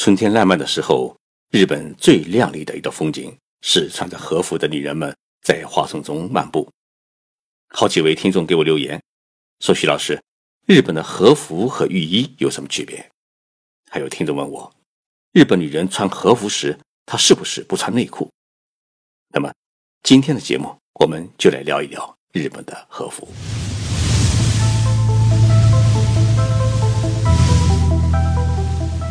春天烂漫的时候，日本最亮丽的一道风景是穿着和服的女人们在花丛中漫步。好几位听众给我留言说：“徐老师，日本的和服和浴衣有什么区别？”还有听众问我，日本女人穿和服时，她是不是不穿内裤？那么，今天的节目我们就来聊一聊日本的和服。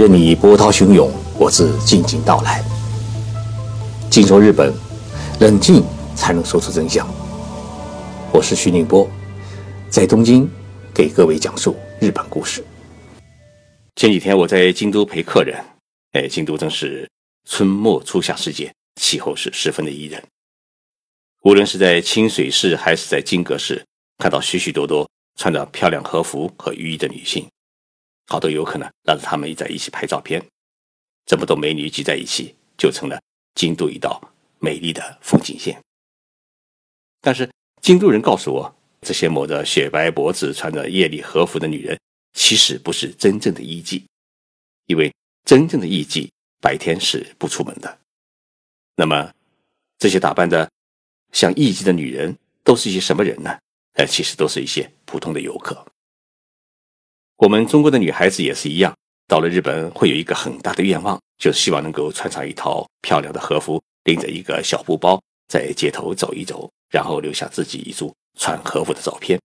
任你波涛汹涌，我自静静到来。静说日本，冷静才能说出真相。我是徐宁波，在东京给各位讲述日本故事。前几天我在京都陪客人，哎，京都正是春末初夏时节，气候是十分的宜人。无论是在清水市还是在金阁市，看到许许多多穿着漂亮和服和浴衣的女性。好多游客呢，拉着他们在一起拍照片，这么多美女聚在一起，就成了京都一道美丽的风景线。但是京都人告诉我，这些抹着雪白脖子、穿着夜里和服的女人，其实不是真正的艺妓，因为真正的艺妓白天是不出门的。那么，这些打扮的像艺妓的女人，都是一些什么人呢？呃，其实都是一些普通的游客。我们中国的女孩子也是一样，到了日本会有一个很大的愿望，就是希望能够穿上一套漂亮的和服，拎着一个小布包，在街头走一走，然后留下自己一组穿和服的照片。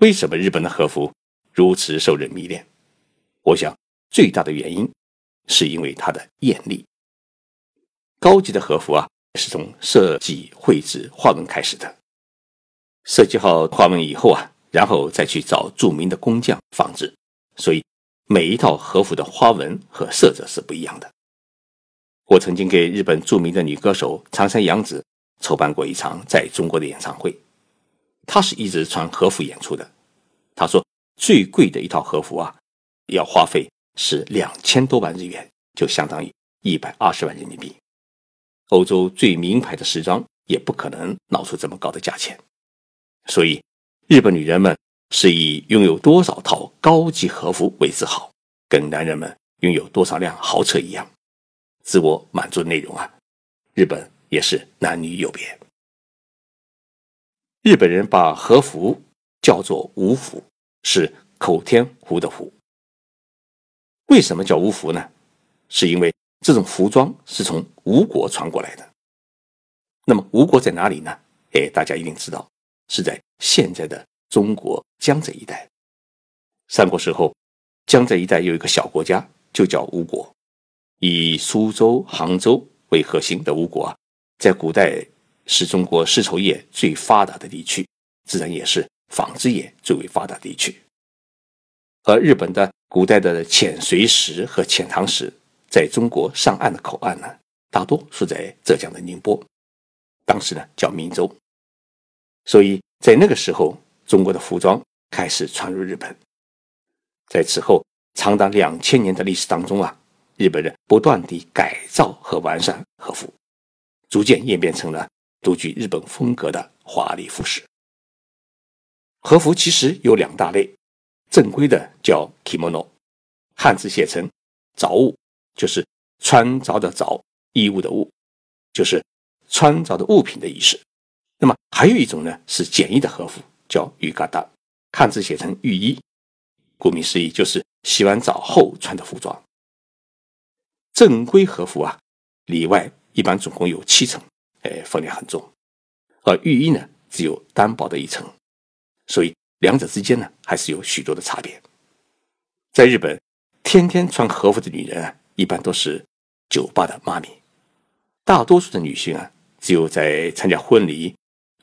为什么日本的和服如此受人迷恋？我想最大的原因是因为它的艳丽。高级的和服啊，是从设计、绘制、花纹开始的，设计好花纹以后啊。然后再去找著名的工匠仿制，所以每一套和服的花纹和色泽是不一样的。我曾经给日本著名的女歌手长山洋子筹办过一场在中国的演唱会，她是一直穿和服演出的。她说最贵的一套和服啊，要花费是两千多万日元，就相当于一百二十万人民币。欧洲最名牌的时装也不可能闹出这么高的价钱，所以。日本女人们是以拥有多少套高级和服为自豪，跟男人们拥有多少辆豪车一样，自我满足的内容啊。日本也是男女有别。日本人把和服叫做“无服”，是口天胡的“胡”。为什么叫无服呢？是因为这种服装是从吴国传过来的。那么吴国在哪里呢？哎，大家一定知道。是在现在的中国江浙一带。三国时候，江浙一带有一个小国家，就叫吴国。以苏州、杭州为核心的吴国啊，在古代是中国丝绸业最发达的地区，自然也是纺织业最为发达地区。而日本的古代的遣隋使和遣唐使在中国上岸的口岸呢，大多是在浙江的宁波，当时呢叫明州。所以在那个时候，中国的服装开始传入日本。在此后长达两千年的历史当中啊，日本人不断地改造和完善和服，逐渐演变成了独具日本风格的华丽服饰。和服其实有两大类，正规的叫 kimono，汉字写成着物，就是穿着的着，衣物的物，就是穿着的物品的意思。那么还有一种呢，是简易的和服，叫浴嘎达，汉字写成浴衣，顾名思义就是洗完澡后穿的服装。正规和服啊，里外一般总共有七层，哎，分量很重，而浴衣呢只有单薄的一层，所以两者之间呢还是有许多的差别。在日本，天天穿和服的女人啊，一般都是酒吧的妈咪，大多数的女性啊，只有在参加婚礼。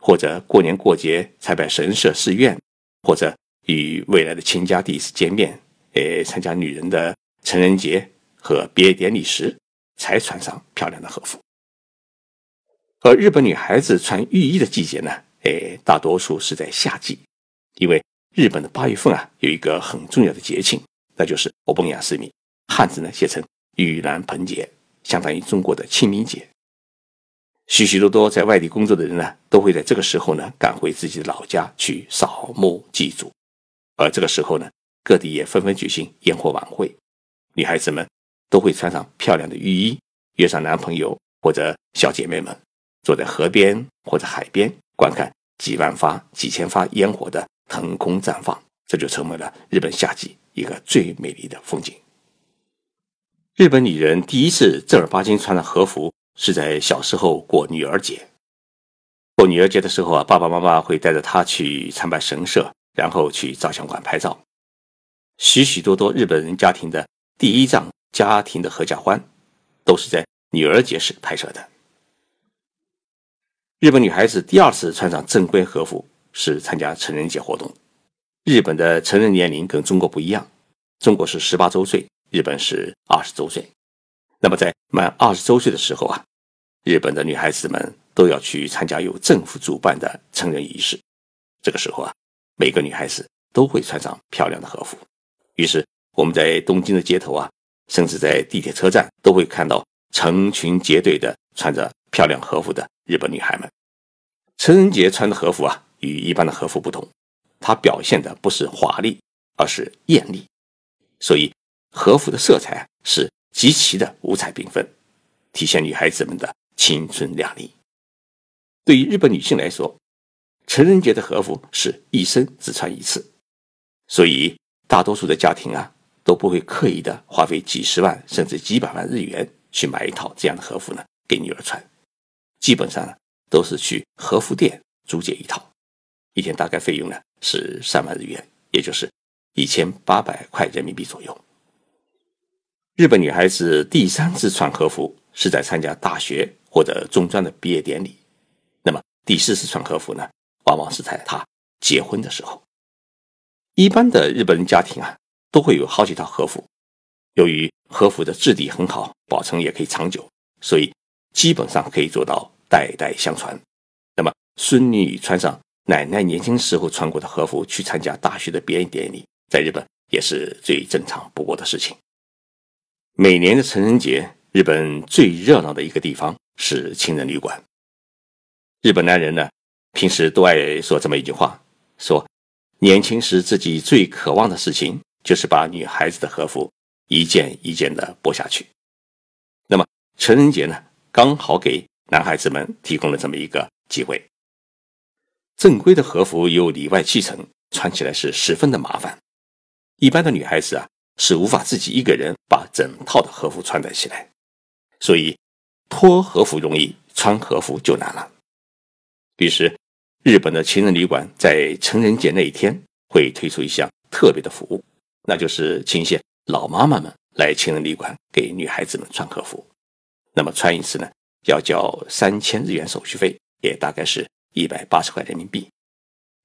或者过年过节参拜神社寺院，或者与未来的亲家第一次见面，诶，参加女人的成人节和毕业典礼时，才穿上漂亮的和服。而日本女孩子穿浴衣的季节呢，诶，大多数是在夏季，因为日本的八月份啊，有一个很重要的节庆，那就是欧本雅斯米，汉字呢写成盂兰盆节，相当于中国的清明节。许许多多在外地工作的人呢，都会在这个时候呢赶回自己的老家去扫墓祭祖，而这个时候呢，各地也纷纷举行烟火晚会，女孩子们都会穿上漂亮的浴衣，约上男朋友或者小姐妹们，坐在河边或者海边，观看几万发、几千发烟火的腾空绽放，这就成为了日本夏季一个最美丽的风景。日本女人第一次正儿八经穿上和服，是在小时候过女儿节。过女儿节的时候啊，爸爸妈妈会带着她去参拜神社，然后去照相馆拍照。许许多多日本人家庭的第一张家庭的合家欢，都是在女儿节时拍摄的。日本女孩子第二次穿上正规和服是参加成人节活动。日本的成人年龄跟中国不一样，中国是十八周岁。日本是二十周岁，那么在满二十周岁的时候啊，日本的女孩子们都要去参加由政府主办的成人仪式。这个时候啊，每个女孩子都会穿上漂亮的和服。于是我们在东京的街头啊，甚至在地铁车站都会看到成群结队的穿着漂亮和服的日本女孩们。成人节穿的和服啊，与一般的和服不同，它表现的不是华丽，而是艳丽，所以。和服的色彩是极其的五彩缤纷，体现女孩子们的青春靓丽。对于日本女性来说，成人节的和服是一生只穿一次，所以大多数的家庭啊都不会刻意的花费几十万甚至几百万日元去买一套这样的和服呢给女儿穿，基本上都是去和服店租借一套，一天大概费用呢是三万日元，也就是一千八百块人民币左右。日本女孩子第三次穿和服是在参加大学或者中专的毕业典礼，那么第四次穿和服呢，往往是在她结婚的时候。一般的日本人家庭啊，都会有好几套和服，由于和服的质地很好，保存也可以长久，所以基本上可以做到代代相传。那么孙女穿上奶奶年轻时候穿过的和服去参加大学的毕业典礼，在日本也是最正常不过的事情。每年的成人节，日本最热闹的一个地方是情人旅馆。日本男人呢，平时都爱说这么一句话：说年轻时自己最渴望的事情，就是把女孩子的和服一件一件的剥下去。那么成人节呢，刚好给男孩子们提供了这么一个机会。正规的和服有里外七层，穿起来是十分的麻烦。一般的女孩子啊。是无法自己一个人把整套的和服穿戴起来，所以脱和服容易，穿和服就难了。于是，日本的情人旅馆在情人节那一天会推出一项特别的服务，那就是请一些老妈妈们来情人旅馆给女孩子们穿和服。那么穿一次呢，要交三千日元手续费，也大概是一百八十块人民币。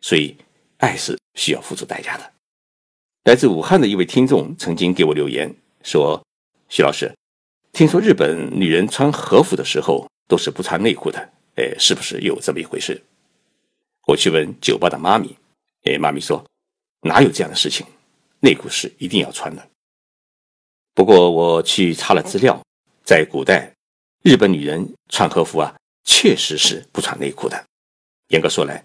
所以，爱是需要付出代价的。来自武汉的一位听众曾经给我留言说：“徐老师，听说日本女人穿和服的时候都是不穿内裤的，哎，是不是有这么一回事？”我去问酒吧的妈咪，哎，妈咪说：“哪有这样的事情？内裤是一定要穿的。”不过我去查了资料，在古代，日本女人穿和服啊，确实是不穿内裤的。严格说来，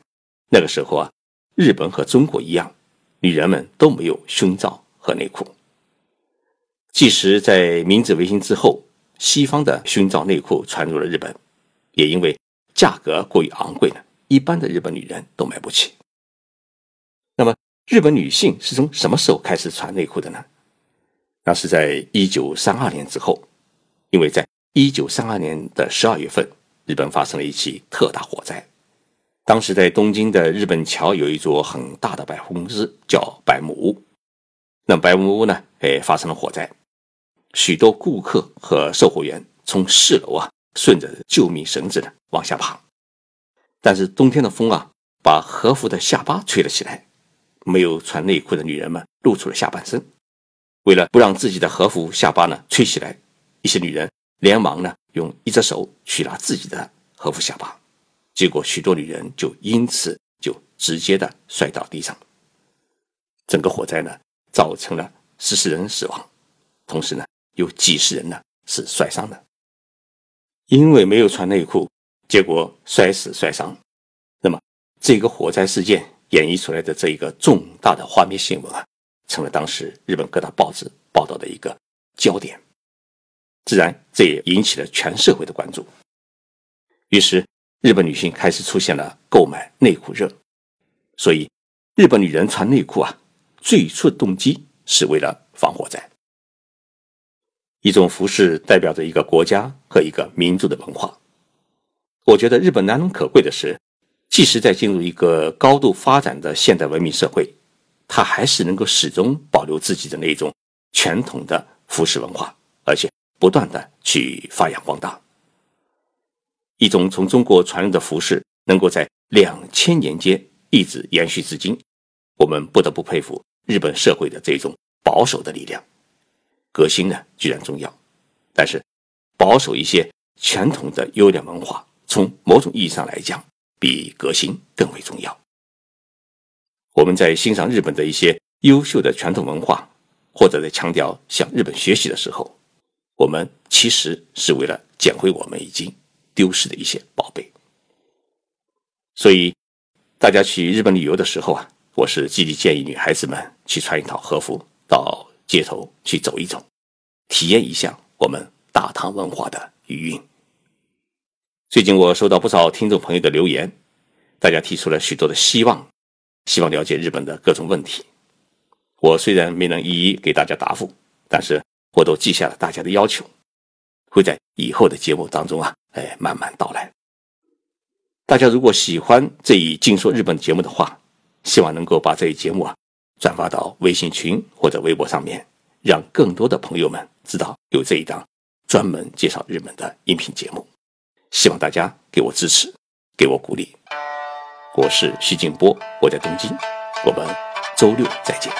那个时候啊，日本和中国一样。女人们都没有胸罩和内裤。即使在明治维新之后，西方的胸罩内裤传入了日本，也因为价格过于昂贵呢，一般的日本女人都买不起。那么，日本女性是从什么时候开始穿内裤的呢？那是在一九三二年之后，因为在一九三二年的十二月份，日本发生了一起特大火灾。当时在东京的日本桥有一座很大的百货公司，叫百木屋。那百木屋呢，哎，发生了火灾，许多顾客和售货员从四楼啊，顺着救命绳子呢往下爬。但是冬天的风啊，把和服的下巴吹了起来，没有穿内裤的女人们露出了下半身。为了不让自己的和服下巴呢吹起来，一些女人连忙呢用一只手去拉自己的和服下巴。结果，许多女人就因此就直接的摔倒地上。整个火灾呢，造成了十四人死亡，同时呢，有几十人呢是摔伤的。因为没有穿内裤，结果摔死摔伤。那么，这个火灾事件演绎出来的这一个重大的画面新闻啊，成了当时日本各大报纸报道的一个焦点。自然，这也引起了全社会的关注。于是，日本女性开始出现了购买内裤热。所以，日本女人穿内裤啊，最初的动机是为了防火灾。一种服饰代表着一个国家和一个民族的文化。我觉得日本难能可贵的是，即使在进入一个高度发展的现代文明社会，它还是能够始终保留自己的那种传统的服饰文化，而且不断的去发扬光大。一种从中国传入的服饰，能够在两千年间一直延续至今，我们不得不佩服日本社会的这种保守的力量。革新呢，居然重要，但是保守一些传统的优良文化，从某种意义上来讲，比革新更为重要。我们在欣赏日本的一些优秀的传统文化，或者在强调向日本学习的时候，我们其实是为了捡回我们已经丢失的一些宝贝。所以，大家去日本旅游的时候啊，我是积极建议女孩子们去穿一套和服到。街头去走一走，体验一下我们大唐文化的余韵。最近我收到不少听众朋友的留言，大家提出了许多的希望，希望了解日本的各种问题。我虽然没能一一给大家答复，但是我都记下了大家的要求，会在以后的节目当中啊，哎，慢慢道来。大家如果喜欢这一《静说日本》节目的话，希望能够把这一节目啊。转发到微信群或者微博上面，让更多的朋友们知道有这一档专门介绍日本的音频节目。希望大家给我支持，给我鼓励。我是徐静波，我在东京，我们周六再见。